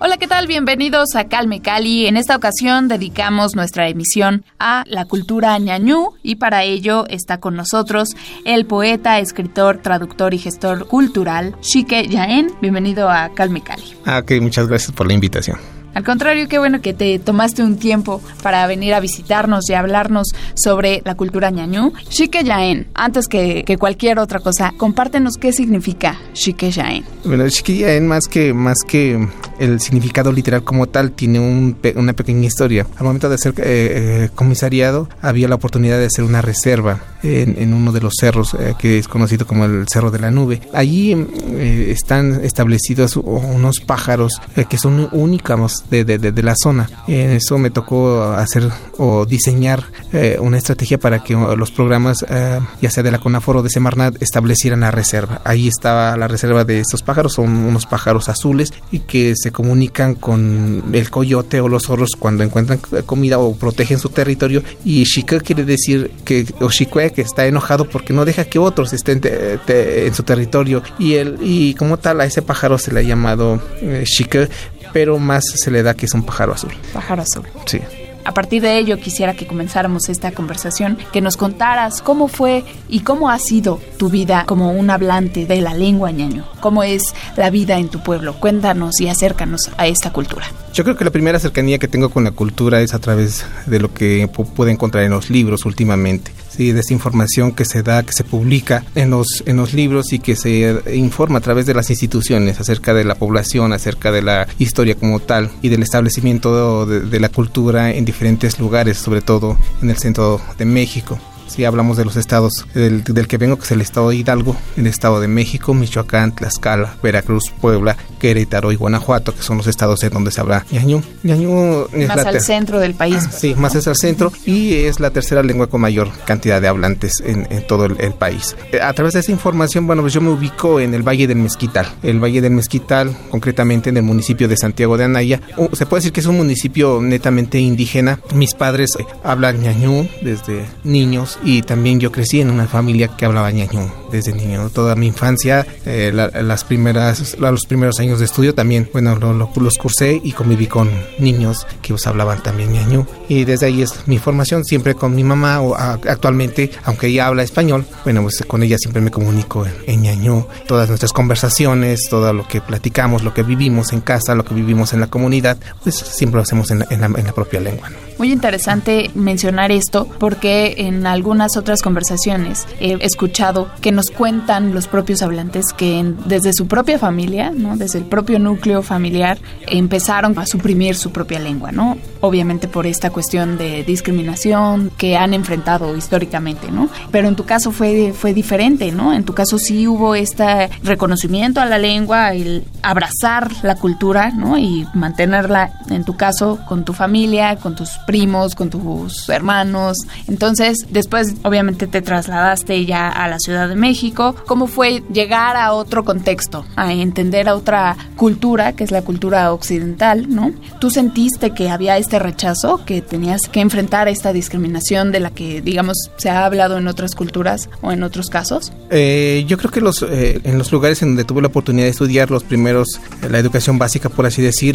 Hola, ¿qué tal? Bienvenidos a Calme Cali. En esta ocasión dedicamos nuestra emisión a la cultura ñañú y para ello está con nosotros el poeta, escritor, traductor y gestor cultural Shike Yaen. Bienvenido a Calme Cali. Ah, ok, muchas gracias por la invitación. Al contrario, qué bueno que te tomaste un tiempo para venir a visitarnos y hablarnos sobre la cultura ñañú. Shike Yaen, antes que, cualquier otra cosa, compártenos qué significa Shike Yaen. Bueno, Shike Yaen más que, más que el significado literal como tal, tiene una pequeña historia. Al momento de ser eh, eh, comisariado, había la oportunidad de hacer una reserva en, uno de los cerros eh, que es conocido como el Cerro de la Nube. Allí están establecidos unos pájaros que son únicos de, la zona. En eso me tocó hacer o diseñar eh, una estrategia para que los programas, eh, ya sea de la CONAFOR o de Semarnat, establecieran la reserva. Ahí estaba la reserva de estos pájaros, son unos pájaros azules y que se comunican con el coyote o los zorros cuando encuentran comida o protegen su territorio. Y Shika quiere decir que, o Shikwe, que está enojado porque no deja que otros estén en su territorio. Y, el, y como tal, a ese pájaro se le ha llamado eh, pero más se le da que es un pájaro azul. Pájaro azul. Sí. A partir de ello quisiera que comenzáramos esta conversación, que nos contaras cómo fue y cómo ha sido tu vida como un hablante de la lengua ñaño, cómo es la vida en tu pueblo. Cuéntanos y acércanos a esta cultura. Yo creo que la primera cercanía que tengo con la cultura es a través de lo que puedo encontrar en los libros últimamente. Sí, de esa información que se da, que se publica en los, en los libros y que se informa a través de las instituciones acerca de la población, acerca de la historia como tal y del establecimiento de la cultura en diferentes lugares, sobre todo en el centro de México. Si hablamos de los estados del, que vengo, que es el estado de Hidalgo, el estado de México, Michoacán, Tlaxcala, Veracruz, Puebla, Querétaro y Guanajuato, que son los estados en donde se habla ñañú. ñañú es más al centro del país. Ah, sí, más es al centro y es la tercera lengua con mayor cantidad de hablantes en, todo el, país. Eh, a través de esa información, bueno, pues yo me ubico en el Valle del Mezquital. El Valle del Mezquital, concretamente en el municipio de Santiago de Anaya. se puede decir que es un municipio netamente indígena. Mis padres eh, hablan ñañú desde niños y también yo crecí en una familia que hablaba ñañú desde niño. Toda mi infancia, eh, las primeras, los primeros años de estudio también, bueno, los cursé y conviví con niños que os hablaban también ñañú. Y desde ahí es mi formación, siempre con mi mamá, o actualmente, aunque ella habla español, bueno, pues con ella siempre me comunico en, ñañú. Todas nuestras conversaciones, todo lo que platicamos, lo que vivimos en casa, lo que vivimos en la comunidad, pues siempre lo hacemos en la, propia lengua. Muy interesante mencionar esto porque en algunas otras conversaciones he escuchado que nos cuentan los propios hablantes que desde su propia familia, ¿no? desde el propio núcleo familiar, empezaron a suprimir su propia lengua, ¿no? Obviamente por esta cuestión de discriminación que han enfrentado históricamente, ¿no? Pero en tu caso fue, fue diferente, ¿no? En tu caso sí hubo este reconocimiento a la lengua, el abrazar la cultura, ¿no? Y mantenerla, en tu caso, con tu familia, con tus primos, con tus hermanos. Entonces, después obviamente te trasladaste ya a la Ciudad de México. ¿Cómo fue llegar a otro contexto, a entender a otra cultura, que es la cultura occidental, ¿no? ¿Tú sentiste que había este rechazo, que tenías que enfrentar esta discriminación de la que, digamos, se ha hablado en otras culturas o en otros casos? Eh, yo creo que los, eh, en los lugares en donde tuve la oportunidad de estudiar los primeros, eh, la educación básica, por así decir,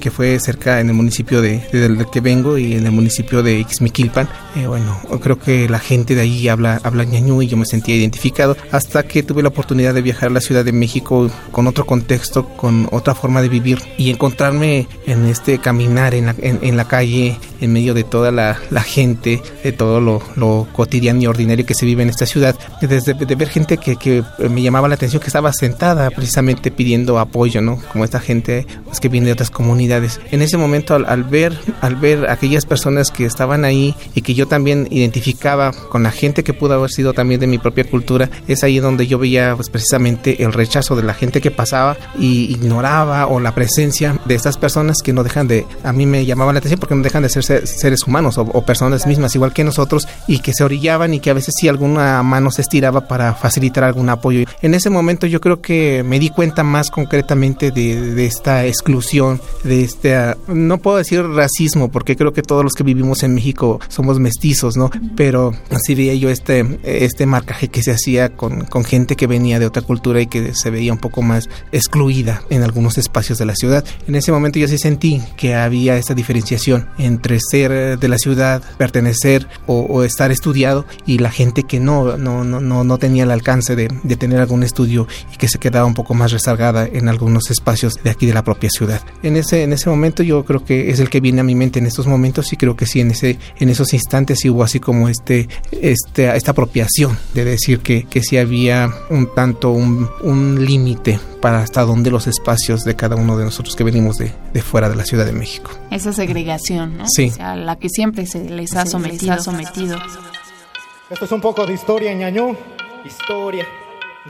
que fue cerca en el municipio de, del que vengo y en el municipio de Ixmiquilpan. Eh, bueno, creo que la gente de ahí habla, habla ñañú y yo me sentía identificado hasta que tuve la oportunidad de viajar a la Ciudad de México con otro contexto, con otra forma de vivir y encontrarme en este caminar en la, en, la calle, en medio de toda la, gente, de todo lo, cotidiano y ordinario que se vive en esta ciudad, desde de ver gente que, que, me llamaba la atención que estaba sentada precisamente pidiendo apoyo, ¿no? Como esta gente pues, que viene de otras comunidades. En ese momento al, ver al ver aquellas personas que estaban ahí y que yo también identificaba con la gente que pudo haber sido también de mi propia cultura, es ahí donde yo veía pues, precisamente el rechazo de la gente que pasaba y ignoraba o la presencia de estas personas que no dejan de, a mí me llamaba la atención porque no dejan de ser seres humanos o, personas mismas igual que nosotros y que se orillaban y que a veces si alguna mano se estiraba para facilitar algún apoyo. En ese momento yo creo que me di cuenta más concretamente de, esta exclusión, de este, no puedo decir racismo porque creo que todos los que vivimos en México somos mestizos, ¿no? Pero así veía yo este, este marcaje que se hacía con, con gente que venía de otra cultura y que se veía un poco más excluida en algunos espacios de la ciudad. En ese momento yo sí sentí que había esta diferenciación entre ser de la ciudad, pertenecer o, estar estudiado y la gente que no, no, no, no tenía el alcance de, de, tener algún estudio y que se quedaba un poco más rezagada en algunos espacios de aquí de la propia ciudad. En ese, en ese momento yo creo que es el que viene a mi mente en estos momentos y creo que sí, en, ese, en esos instantes sí hubo así como este, este, esta apropiación de decir que, que sí había un tanto un, un límite para hasta dónde los espacios de cada uno de nosotros que venimos de, de fuera de la Ciudad de México. Esa segregación, ¿no? Sí. a la que siempre se les ha sometido. sometido. Esto es un poco de historia, ñañú. Historia.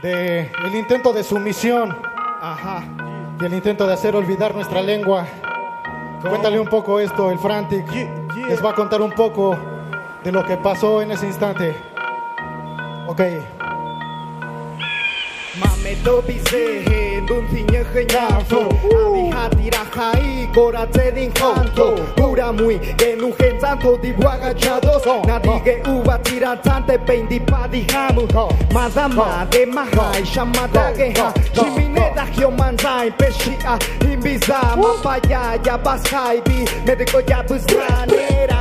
De el intento de sumisión. Ajá. Y el intento de hacer olvidar nuestra lengua. Cuéntale un poco esto, el Frantic. Les va a contar un poco de lo que pasó en ese instante. Ok. melodice en un zinejeñazo Abi jatira jai goratzen janto Gura mui genujen zanto dibuaga txadoz Nadige uba tiratzante pein dipadi jamu Madama de mahai xamadage ha Chimineda gio manzain peshia Inbiza mapaya ya bazhaibi Mediko ya buzranera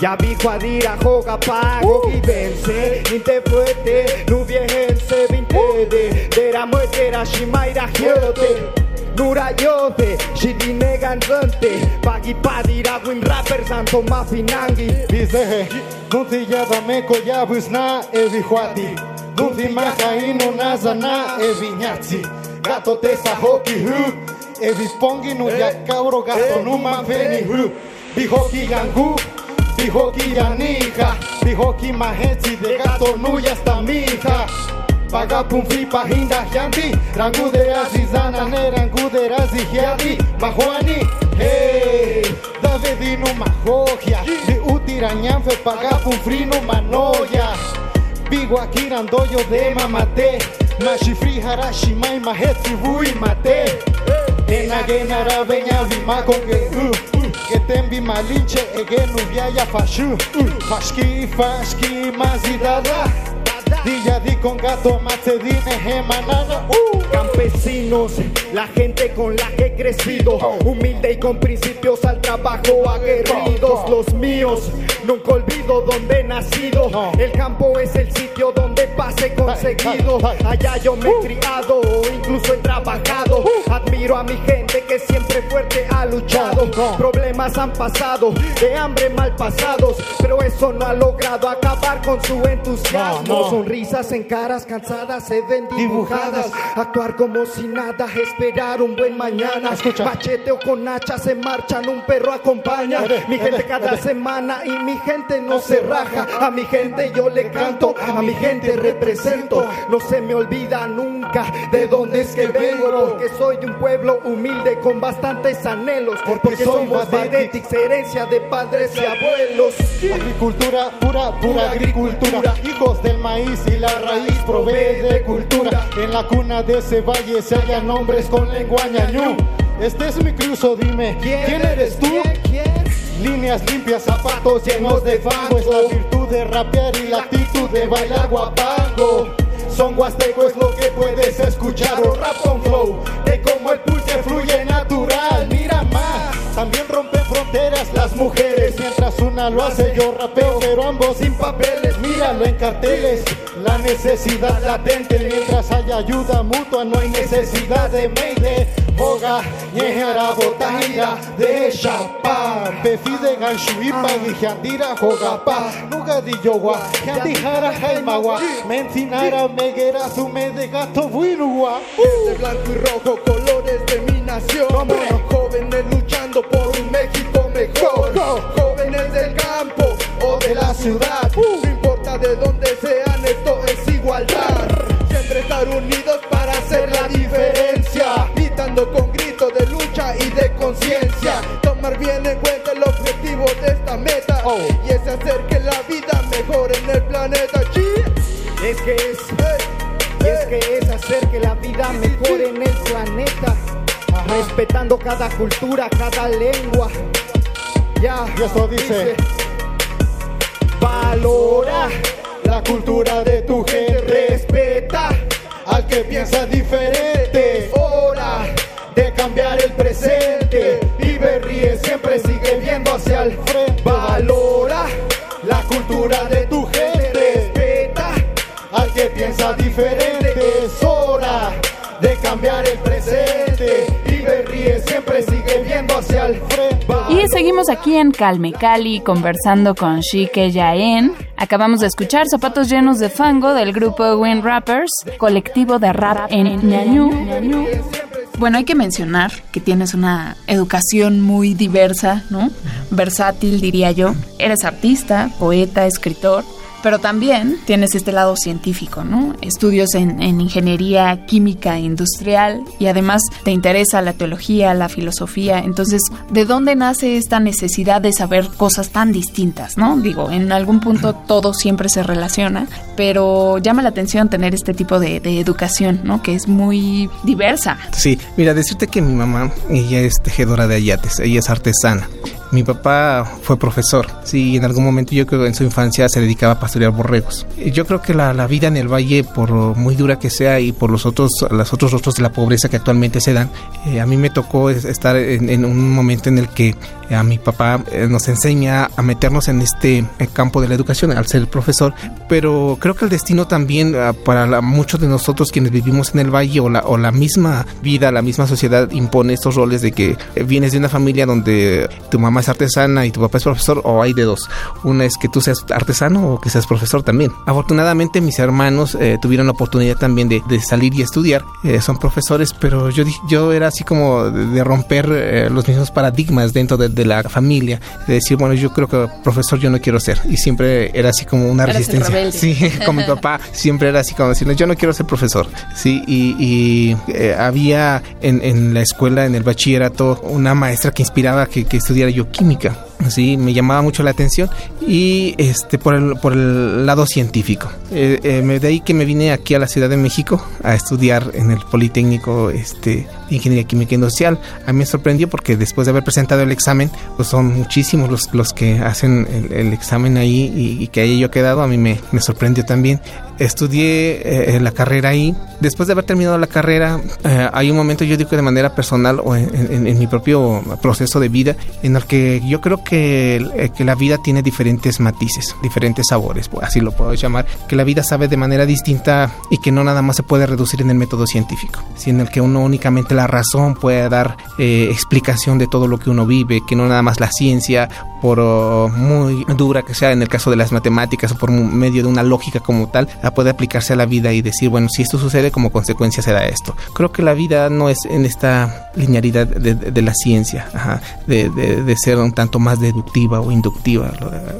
Ya vi cuadira joga pago y vence. Inte fuerte, nu viejense vinte de Dera muetera shimaira hiote Nura yote, shidine ganzante Pagi padira win rapper santo mafinangi Bizehe, nunti yada meko ya busna evi huati Nunti maka ino nazana evi nyatsi Gato tesa hoki hu Evi pongi nu ya cabro gato numa feni hu Bihoki Yangu, Bihoki Yanika, Bihoki Mahetsi de gato nuya esta mija. Paga pumfi pahinda yanti, rangu de azizana ne rangu de razihiadi, mahuani, hey, Davidino mahogia, de utiranyanfe paga pumfrino manoya. Biguakirandoyo de mamate, Mashifri Harashimai Mahetsi Bui Mate. Hey. Ena genara veña vima con que uh, uh, que tembi malinche egenu viaya fashu Fashki fashki mazidada Dilla di con gato, macedine, gemanana. Uh. Campesinos, la gente con la que he crecido. Humilde y con principios al trabajo aguerridos. Los míos, nunca olvido donde he nacido. El campo es el sitio donde pase conseguido. Allá yo me he criado, incluso he trabajado. Admiro a mi gente que siempre fuerte ha luchado. Problemas han pasado, de hambre mal pasados. Pero eso no ha logrado acabar con su entusiasmo. Sonrisas en caras cansadas se ven dibujadas. Actuar como si nada, esperar un buen mañana. Machete o con hacha se marchan, un perro acompaña. Mi gente cada semana y mi gente no se raja. A mi gente yo le canto, a mi gente represento. No se me olvida nunca de dónde es que vengo. Porque soy de un pueblo humilde con bastantes anhelos. Porque somos Badetics, herencia de padres y abuelos. Agricultura, pura, pura agricultura. Hijos del maíz y la raíz provee de cultura. En la cuna de ese valle se hallan nombres con lengua ñañú. Este es mi cruzo, dime, ¿quién, eres tú? Líneas limpias, zapatos llenos de fango. Es la virtud de rapear y la actitud de bailar guapango. Son huasteco es lo que puedes escuchar o rap con flow. De cómo el pulque fluye natural. Mira más, también rompen fronteras las mujeres. Mientras una lo hace, yo rapeo, pero ambos sin papeles. Míralo en carteles. La necesidad latente, mientras haya ayuda mutua, no hay necesidad de mayday. Hoga, ñejara botahira de chapa. Befide ganshuipa y jandira jogapa. Nuga di yoga, jandijara jaimawa. Mencinara meguera sume de gato buinua. Verde, blanco y rojo, colores de mi nación. Jóvenes luchando por un México mejor. Jóvenes del campo o de la ciudad. Respetando cada cultura, cada lengua. Ya, y eso dice. Valora la cultura de tu gente. Respeta al que piensa diferente. Hora de cambiar el presente. Vive, ríe, siempre Aquí en Calme Cali conversando con Shike Yaen. Acabamos de escuchar Zapatos Llenos de Fango del grupo Wind Rappers, colectivo de rap en Ñañú. Bueno, hay que mencionar que tienes una educación muy diversa, ¿no? Versátil, diría yo. Eres artista, poeta, escritor pero también tienes este lado científico, ¿no? Estudios en, en, ingeniería química industrial y además te interesa la teología, la filosofía. Entonces, ¿de dónde nace esta necesidad de saber cosas tan distintas, ¿no? Digo, en algún punto todo siempre se relaciona, pero llama la atención tener este tipo de, de educación, ¿no? Que es muy diversa. Sí, mira, decirte que mi mamá, ella es tejedora de ayates, ella es artesana. Mi papá fue profesor, sí, en algún momento yo creo que en su infancia se dedicaba a pastorear borregos. Yo creo que la, la, vida en el valle, por muy dura que sea y por los otros, los otros rostros de la pobreza que actualmente se dan, eh, a mí me tocó estar en, en, un momento en el que a mi papá eh, nos enseña a meternos en este campo de la educación al ser profesor, pero creo que el destino también uh, para la, muchos de nosotros quienes vivimos en el valle o la, o la misma vida, la misma sociedad impone estos roles de que vienes de una familia donde tu mamá es artesana y tu papá es profesor o hay de dos. Una es que tú seas artesano o que seas profesor también. Afortunadamente mis hermanos eh, tuvieron la oportunidad también de, de salir y estudiar. Eh, son profesores, pero yo, yo era así como de, de romper eh, los mismos paradigmas dentro de, de, la familia. De decir, bueno, yo creo que profesor yo no quiero ser. Y siempre era así como una Eres resistencia. Sí, con mi papá siempre era así como decirle, yo no quiero ser profesor. Sí, y, y había en, en, la escuela, en el bachillerato, una maestra que inspiraba que, que estudiara yo química sí me llamaba mucho la atención y este por el, por el lado científico. Eh, eh, de ahí que me vine aquí a la Ciudad de México a estudiar en el Politécnico este Ingeniería Química Industrial. A mí me sorprendió porque después de haber presentado el examen pues son muchísimos los, los que hacen el, el examen ahí y, y, que haya yo quedado a mí me, me sorprendió también. Estudié eh, la carrera ahí. Después de haber terminado la carrera eh, hay un momento yo digo que de manera personal o en, en, en mi propio proceso de vida en el que yo creo que que, que, la vida tiene diferentes matices, diferentes sabores, así lo puedo llamar, que la vida sabe de manera distinta y que no nada más se puede reducir en el método científico, sino en el que uno únicamente la razón puede dar eh, explicación de todo lo que uno vive, que no nada más la ciencia, por oh, muy dura que sea en el caso de las matemáticas o por medio de una lógica como tal, puede aplicarse a la vida y decir, bueno, si esto sucede como consecuencia será esto. Creo que la vida no es en esta linealidad de, de, de la ciencia, ajá, de, de ser un tanto más deductiva o inductiva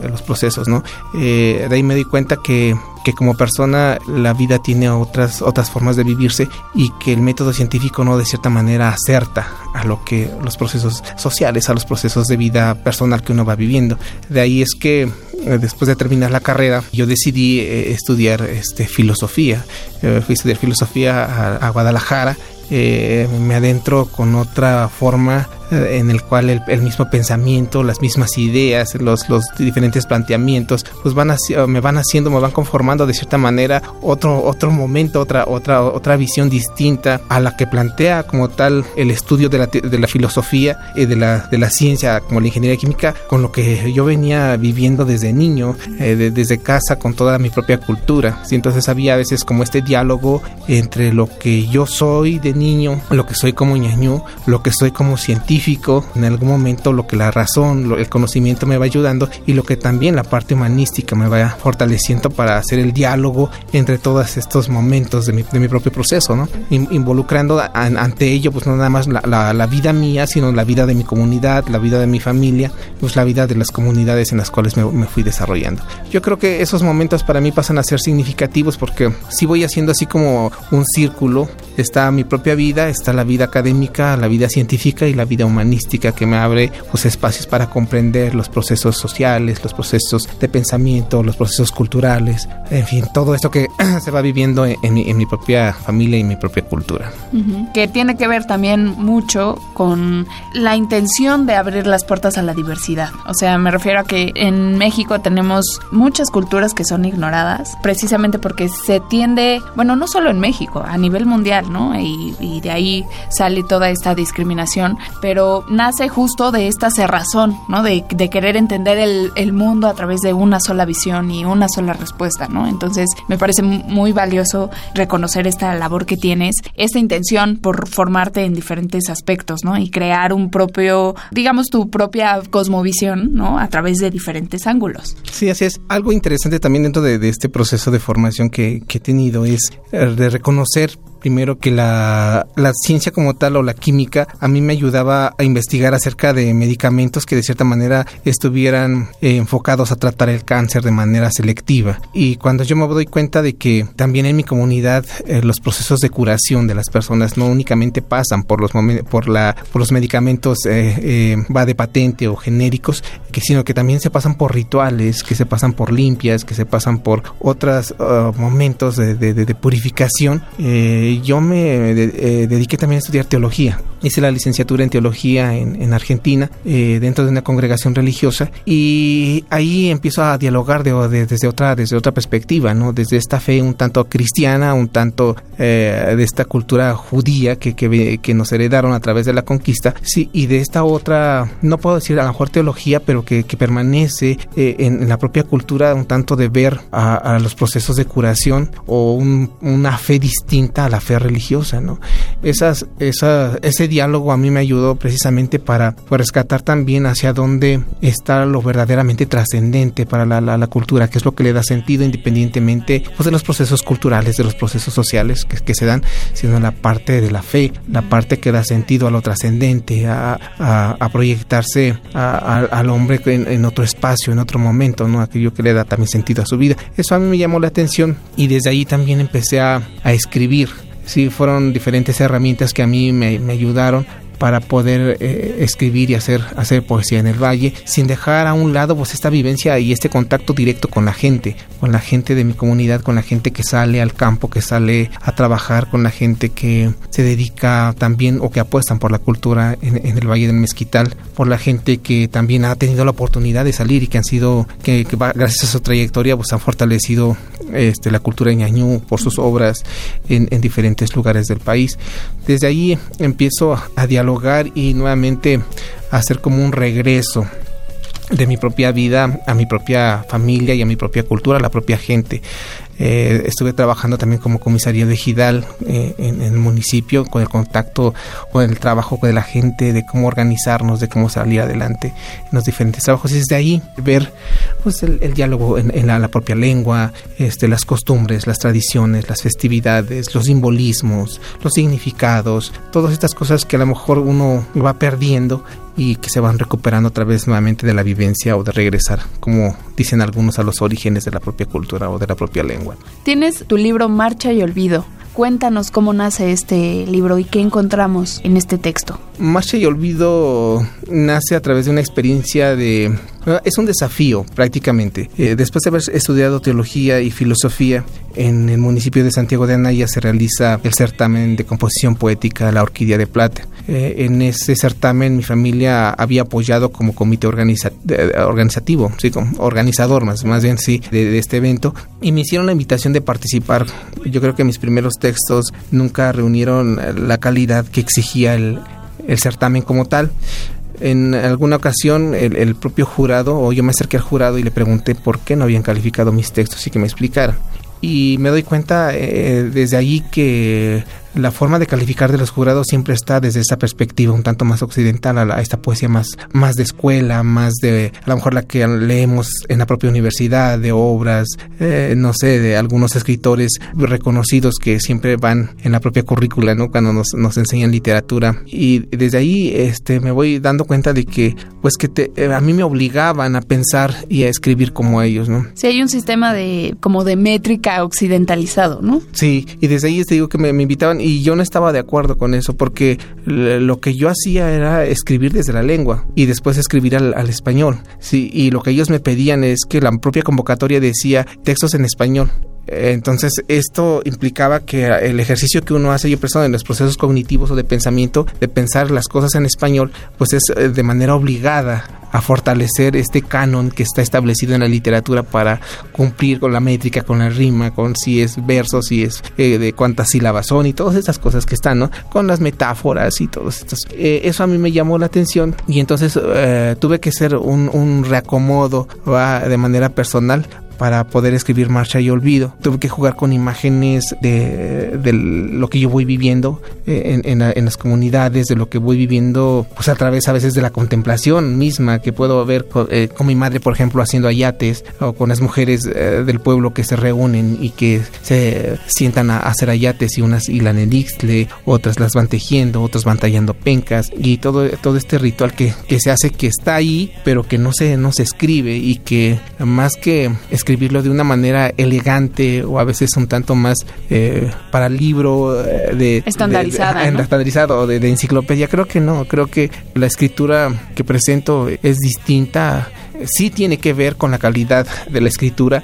los procesos, ¿no? Eh, de ahí me di cuenta que, que como persona la vida tiene otras, otras formas de vivirse y que el método científico no de cierta manera acerta a lo que los procesos sociales, a los procesos de vida personal que uno va viviendo. De ahí es que eh, después de terminar la carrera yo decidí eh, estudiar este, filosofía. Eh, fui a estudiar filosofía a, Guadalajara eh, me adentro con otra forma eh, en el cual el, mismo pensamiento, las mismas ideas, los, los diferentes planteamientos, pues van me van haciendo, me van conformando de cierta manera otro, otro momento, otra, otra, otra visión distinta a la que plantea como tal el estudio de la, de la filosofía y de la, de la ciencia como la ingeniería química, con lo que yo venía viviendo desde niño, eh, desde casa, con toda mi propia cultura. entonces había a veces como este diálogo entre lo que yo soy de niño, lo que soy como ñañú, lo que soy como científico, en algún momento lo que la razón, el conocimiento me va ayudando y lo que también la parte humanística me va fortaleciendo para hacer el diálogo entre todos estos momentos de mi, de mi propio proceso, ¿no? involucrando ante ello pues no nada más la, la, vida mía, sino la vida de mi comunidad, la vida de mi familia, pues la vida de las comunidades en las cuales me, me fui desarrollando. Yo creo que esos momentos para mí pasan a ser significativos porque si voy haciendo así como un círculo, está mi propia vida, está la vida académica, la vida científica y la vida humanística que me abre pues espacios para comprender los procesos sociales, los procesos de pensamiento, los procesos culturales, en fin, todo esto que se va viviendo en, mi, propia familia y mi propia cultura. Que tiene que ver también mucho con la intención de abrir las puertas a la diversidad. O sea, me refiero a que en México tenemos muchas culturas que son ignoradas, precisamente porque se tiende, bueno, no solo en México, a nivel mundial, ¿no? Y, de ahí sale toda esta discriminación, pero nace justo de esta cerrazón, ¿no? De, querer entender el, mundo a través de una sola visión y una sola respuesta, ¿no? Entonces, me parece muy valioso reconocer esta labor que tienes, esta intención por formarte en diferentes aspectos, ¿no? Y crear un propio, digamos, tu propia cosmovisión, ¿no? A través de diferentes ángulos. Sí, así es. Algo interesante también dentro de, este proceso de formación que, que he tenido es eh, de reconocer primero que la, ciencia como tal o la química a mí me ayudaba a investigar acerca de medicamentos que de cierta manera estuvieran eh, enfocados a tratar el cáncer de manera selectiva. Y cuando yo me doy cuenta de que también en mi comunidad eh, los procesos de curación de las personas no únicamente pasan por los, por la, por los medicamentos eh, va de patente o genéricos, sino que también se pasan por rituales, que se pasan por limpias, que se pasan por otros uh, momentos de, de, de purificación. Yo me eh, dediqué también a estudiar teología. Hice la licenciatura en teología en, Argentina, eh, dentro de una congregación religiosa, y ahí empiezo a dialogar desde, otra, desde otra perspectiva, ¿no? desde esta fe un tanto cristiana, un tanto eh, de esta cultura judía que, que, nos heredaron a través de la conquista, sí, y de esta otra, no puedo decir a lo mejor teología, pero que, permanece en, la propia cultura un tanto de ver a, los procesos de curación o una fe distinta a la fe religiosa, ¿no? Esas, esa, ese diálogo a mí me ayudó precisamente para pues, rescatar también hacia dónde está lo verdaderamente trascendente para la, la, cultura, que es lo que le da sentido independientemente pues, de los procesos culturales, de los procesos sociales que, que se dan, sino la parte de la fe, la parte que da sentido a lo trascendente, a, a, proyectarse al hombre en, en, otro espacio, en otro momento, ¿no? Aquello que le da también sentido a su vida. Eso a mí me llamó la atención y desde ahí también empecé a, a escribir sí fueron diferentes herramientas que a mí me, me ayudaron para poder eh, escribir y hacer, hacer poesía en el valle, sin dejar a un lado pues esta vivencia y este contacto directo con la gente, con la gente de mi comunidad, con la gente que sale al campo, que sale a trabajar, con la gente que se dedica también o que apuestan por la cultura en, el Valle del Mezquital, por la gente que también ha tenido la oportunidad de salir y que han sido, que, gracias a su trayectoria pues han fortalecido este, la cultura de ñañú por sus obras en, en diferentes lugares del país. Desde ahí empiezo a dialogar y nuevamente hacer como un regreso de mi propia vida a mi propia familia y a mi propia cultura, a la propia gente. Eh, estuve trabajando también como comisaría Gidal eh, en, el municipio, con el contacto, con el trabajo de la gente, de cómo organizarnos, de cómo salir adelante en los diferentes trabajos. Y desde ahí ver pues, el, diálogo en, la, propia lengua, este, las costumbres, las tradiciones, las festividades, los simbolismos, los significados, todas estas cosas que a lo mejor uno va perdiendo y que se van recuperando otra vez nuevamente de la vivencia o de regresar, como dicen algunos, a los orígenes de la propia cultura o de la propia lengua. Tienes tu libro Marcha y Olvido. Cuéntanos cómo nace este libro y qué encontramos en este texto. Marcha y Olvido nace a través de una experiencia de Es un desafío prácticamente. Eh, después de haber estudiado teología y filosofía en el municipio de Santiago de Anaya se realiza el certamen de composición poética La Orquídea de Plata. Eh, en ese certamen mi familia había apoyado como comité organizativo, sí, como organizador más, más bien sí, de, este evento y me hicieron la invitación de participar. Yo creo que mis primeros textos nunca reunieron la calidad que exigía el certamen como tal en alguna ocasión el, propio jurado, o yo me acerqué al jurado y le pregunté por qué no habían calificado mis textos y que me explicara. Y me doy cuenta eh, desde allí que la forma de calificar de los jurados siempre está desde esa perspectiva un tanto más occidental a, esta poesía más, más de escuela, más de a lo mejor la que leemos en la propia universidad, de obras, eh, no sé, de algunos escritores reconocidos que siempre van en la propia currícula, ¿no? Cuando nos, nos enseñan literatura. Y desde ahí este, me voy dando cuenta de que, pues que eh, a mí me obligaban a pensar y a escribir como ellos, ¿no? Sí, hay un sistema de, como de métrica occidentalizado, ¿no? Sí, y desde ahí te digo que me, me invitaban y yo no estaba de acuerdo con eso porque lo que yo hacía era escribir desde la lengua y después escribir al, español. Sí, y lo que ellos me pedían es que la propia convocatoria decía textos en español. Entonces, esto implicaba que el ejercicio que uno hace, yo persona en los procesos cognitivos o de pensamiento, de pensar las cosas en español, pues es eh, de manera obligada a fortalecer este canon que está establecido en la literatura para cumplir con la métrica, con la rima, con si es verso, si es eh, de cuántas sílabas son y todas estas cosas que están, ¿no? Con las metáforas y todo esto. Eh, eso a mí me llamó la atención y entonces eh, tuve que hacer un, un reacomodo de manera personal para poder escribir Marcha y Olvido. Tuve que jugar con imágenes de, lo que yo voy viviendo eh, en, las comunidades, de lo que voy viviendo pues a través a veces de la contemplación misma que puedo ver eh, con, mi madre, por ejemplo, haciendo ayates o con las mujeres eh, del pueblo que se reúnen y que se sientan a, hacer ayates y unas hilan el ixtle, otras las van tejiendo, otras van tallando pencas y todo, todo este ritual que, se hace que está ahí pero que no se, no se escribe y que más que escribirlo de una manera elegante o a veces un tanto más eh, para libro eh, de estandarizada, de, estandarizado de, de enciclopedia. Creo que no, creo que la escritura que presento es distinta sí tiene que ver con la calidad de la escritura,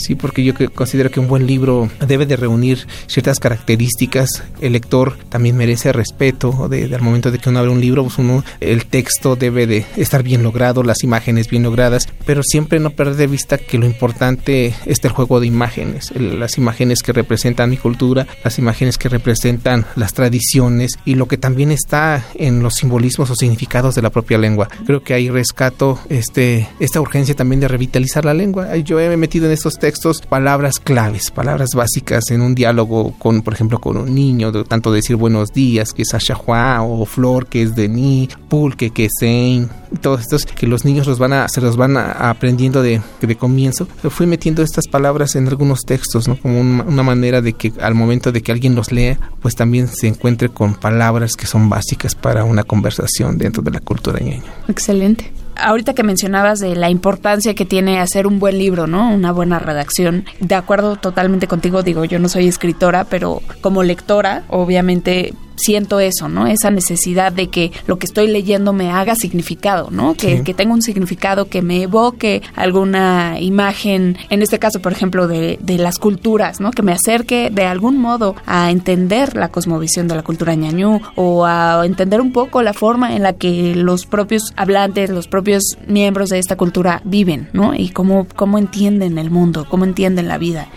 sí, porque yo considero que un buen libro debe de reunir ciertas características. El lector también merece respeto de, al momento de que uno abre un libro, pues el texto debe de estar bien logrado, las imágenes bien logradas, pero siempre no perder de vista que lo importante es el juego de imágenes, las imágenes que representan mi cultura, las imágenes que representan las tradiciones y lo que también está en los simbolismos o significados de la propia lengua. Creo que ahí rescato este esta urgencia también de revitalizar la lengua. Yo he metido en estos textos palabras claves, palabras básicas en un diálogo con, por ejemplo, con un niño, tanto decir buenos días, que es Ashahua, o flor, que es Denis, pulque, que es Sein, todos estos que los niños los van a, se los van aprendiendo de, de comienzo. Fui metiendo estas palabras en algunos textos, ¿no? Como una manera de que al momento de que alguien los lea, pues también se encuentre con palabras que son básicas para una conversación dentro de la cultura ñeño. Excelente ahorita que mencionabas de la importancia que tiene hacer un buen libro, ¿no? Una buena redacción. De acuerdo totalmente contigo, digo, yo no soy escritora, pero como lectora, obviamente siento eso, ¿no? Esa necesidad de que lo que estoy leyendo me haga significado, ¿no? Que, que tenga un significado que me evoque alguna imagen, en este caso, por ejemplo, de, de, las culturas, ¿no? Que me acerque de algún modo a entender la cosmovisión de la cultura ñañú o a entender un poco la forma en la que los propios hablantes, los propios miembros de esta cultura viven, ¿no? Y cómo, cómo entienden el mundo, cómo entienden la vida.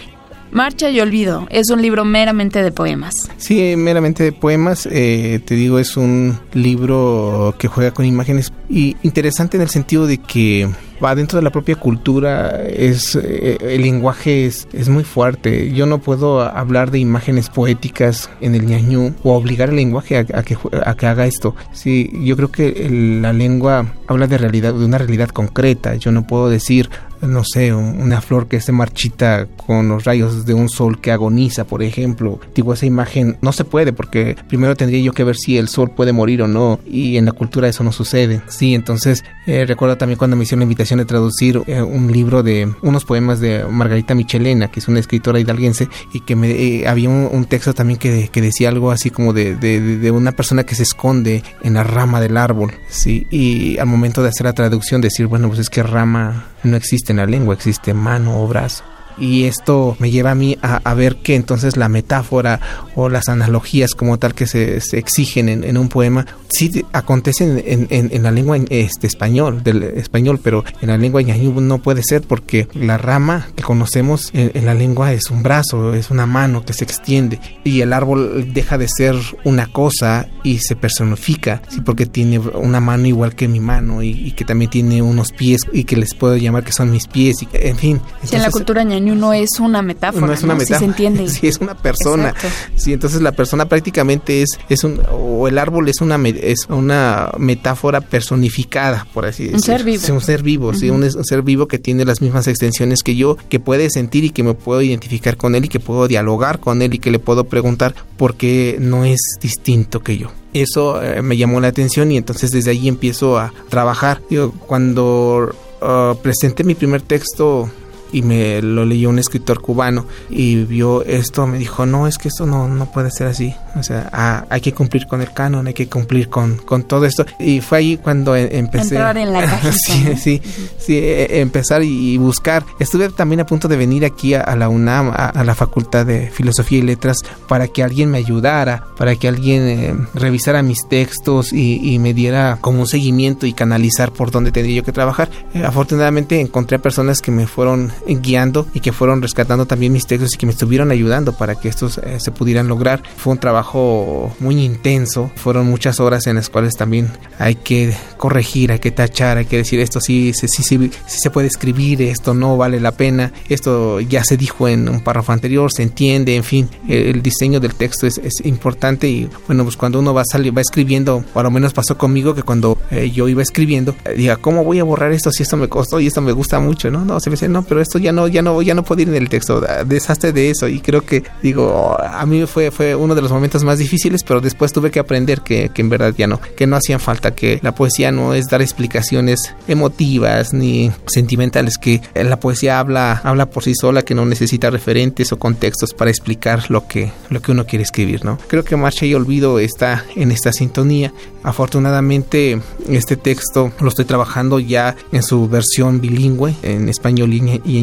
Marcha y Olvido es un libro meramente de poemas. Sí, meramente de poemas. Eh, te digo, es un libro que juega con imágenes y interesante en el sentido de que va dentro de la propia cultura, es eh, el lenguaje es, es, muy fuerte. Yo no puedo hablar de imágenes poéticas en el ñañú o obligar al lenguaje a, que, a que haga esto. Sí, yo creo que la lengua habla de realidad, de una realidad concreta. Yo no puedo decir no sé, una flor que se marchita con los rayos de un sol que agoniza, por ejemplo. Digo, esa imagen no se puede porque primero tendría yo que ver si el sol puede morir o no y en la cultura eso no sucede. Sí, entonces eh, recuerdo también cuando me hicieron la invitación de traducir eh, un libro de unos poemas de Margarita Michelena, que es una escritora hidalguense, y que me, eh, había un, texto también que, que, decía algo así como de, de, de, una persona que se esconde en la rama del árbol, ¿sí? Y al momento de hacer la traducción decir, bueno, pues es que rama no existe en la lengua, existe mano o brazo y esto me lleva a mí a, ver que entonces la metáfora o las analogías como tal que se, exigen en, un poema sí acontecen en, la lengua este, español, del español, pero en la lengua ñañú no puede ser porque la rama que conocemos en, la lengua es un brazo, es una mano que se extiende y el árbol deja de ser una cosa y se personifica, sí, porque tiene una mano igual que mi mano y, que también tiene unos pies y que les puedo llamar que son mis pies, y, en fin. en la cultura ñañú no es una metáfora. No es una metáfora. se entiende. Sí, es una persona. Sí, entonces la persona prácticamente es, es un, o el árbol es una, es una metáfora personificada, por así decirlo. Un ser vivo. Sí, un ser vivo, sí, un, ser vivo que tiene las mismas extensiones que yo, que puede sentir y que me puedo identificar con él y que puedo dialogar con él y que le puedo preguntar por qué no es distinto que yo eso eh, me llamó la atención y entonces desde ahí empiezo a trabajar. Digo, cuando uh, presenté mi primer texto y me lo leyó un escritor cubano y vio esto, me dijo, no, es que esto no, no puede ser así, o sea, ah, hay que cumplir con el canon, hay que cumplir con, con todo esto. Y fue ahí cuando e, empecé... Entrar en la sí, sí, sí, e, e, empezar y buscar. Estuve también a punto de venir aquí a, la UNAM, a, la Facultad de Filosofía y Letras, para que alguien me ayudara, para que alguien eh, revisara mis textos y, me diera como un seguimiento y canalizar por dónde tendría yo que trabajar. Eh, afortunadamente encontré a personas que me fueron guiando y que fueron rescatando también mis textos y que me estuvieron ayudando para que estos eh, se pudieran lograr. Fue un trabajo muy intenso, fueron muchas horas en las cuales también hay que corregir, hay que tachar, hay que decir esto sí, sí, sí, sí, se puede escribir, esto no vale la pena, esto ya se dijo en un párrafo anterior, se entiende, en fin, el, diseño del texto es, importante y bueno, pues cuando uno va, salir, va escribiendo, o lo menos pasó conmigo que cuando eh, yo iba escribiendo, diga, ¿cómo voy a borrar esto si esto me costó y esto me gusta mucho? No, no, se me dice, no, pero esto ya no, ya no, ya no puedo ir en el texto, deshazte de eso y creo que, digo, a mí fue, fue uno de los momentos más difíciles, pero después tuve que aprender que, que en verdad ya no, que no hacían falta, que la poesía no es dar explicaciones emotivas ni sentimentales, que la poesía habla, habla por sí sola, que no necesita referentes o contextos para explicar lo que, lo que uno quiere escribir, ¿no? Creo que Marcha y Olvido está en esta sintonía. Afortunadamente, este texto lo estoy trabajando ya en su versión bilingüe, en español y en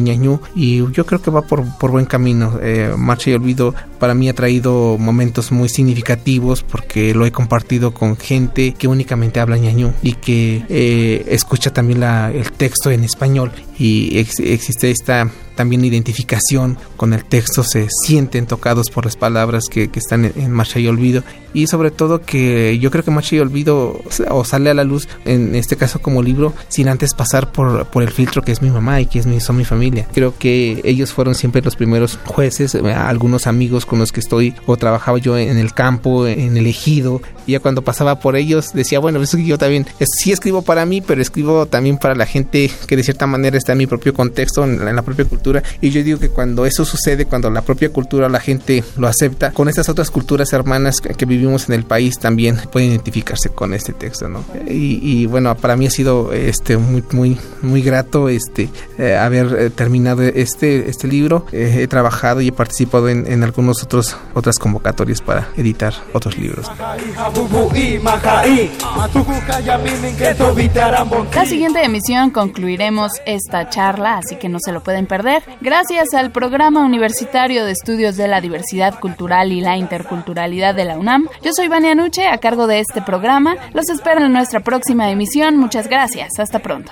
y yo creo que va por, por buen camino. Eh, Marcha y Olvido para mí ha traído momentos muy significativos porque lo he compartido con gente que únicamente habla ñañú y que eh, escucha también la, el texto en español y existe esta también identificación con el texto, se sienten tocados por las palabras que, están en, Marcha y Olvido y sobre todo que yo creo que Marcha y Olvido o sale a la luz en este caso como libro sin antes pasar por, por el filtro que es mi mamá y que es mi, son mi familia. Creo que ellos fueron siempre los primeros jueces, eh, algunos amigos con los que estoy o trabajaba yo en el campo, en el ejido, y ya cuando pasaba por ellos decía, bueno, eso que yo también sí escribo para mí, pero escribo también para la gente que de cierta manera está en mi propio contexto, en la propia cultura y yo digo que cuando eso sucede, cuando la propia cultura, la gente lo acepta, con estas otras culturas hermanas que, vivimos en el país también pueden identificarse con este texto, ¿no? Y, bueno, para mí ha sido este muy muy muy grato este eh, haber eh, terminado este este libro. Eh, he trabajado y he participado en, en algunos otros otras convocatorias para editar otros libros. La siguiente emisión concluiremos esta charla, así que no se lo pueden perder. Gracias al Programa Universitario de Estudios de la Diversidad Cultural y la Interculturalidad de la UNAM, yo soy Vania Nuche, a cargo de este programa. Los espero en nuestra próxima emisión. Muchas gracias. Hasta pronto.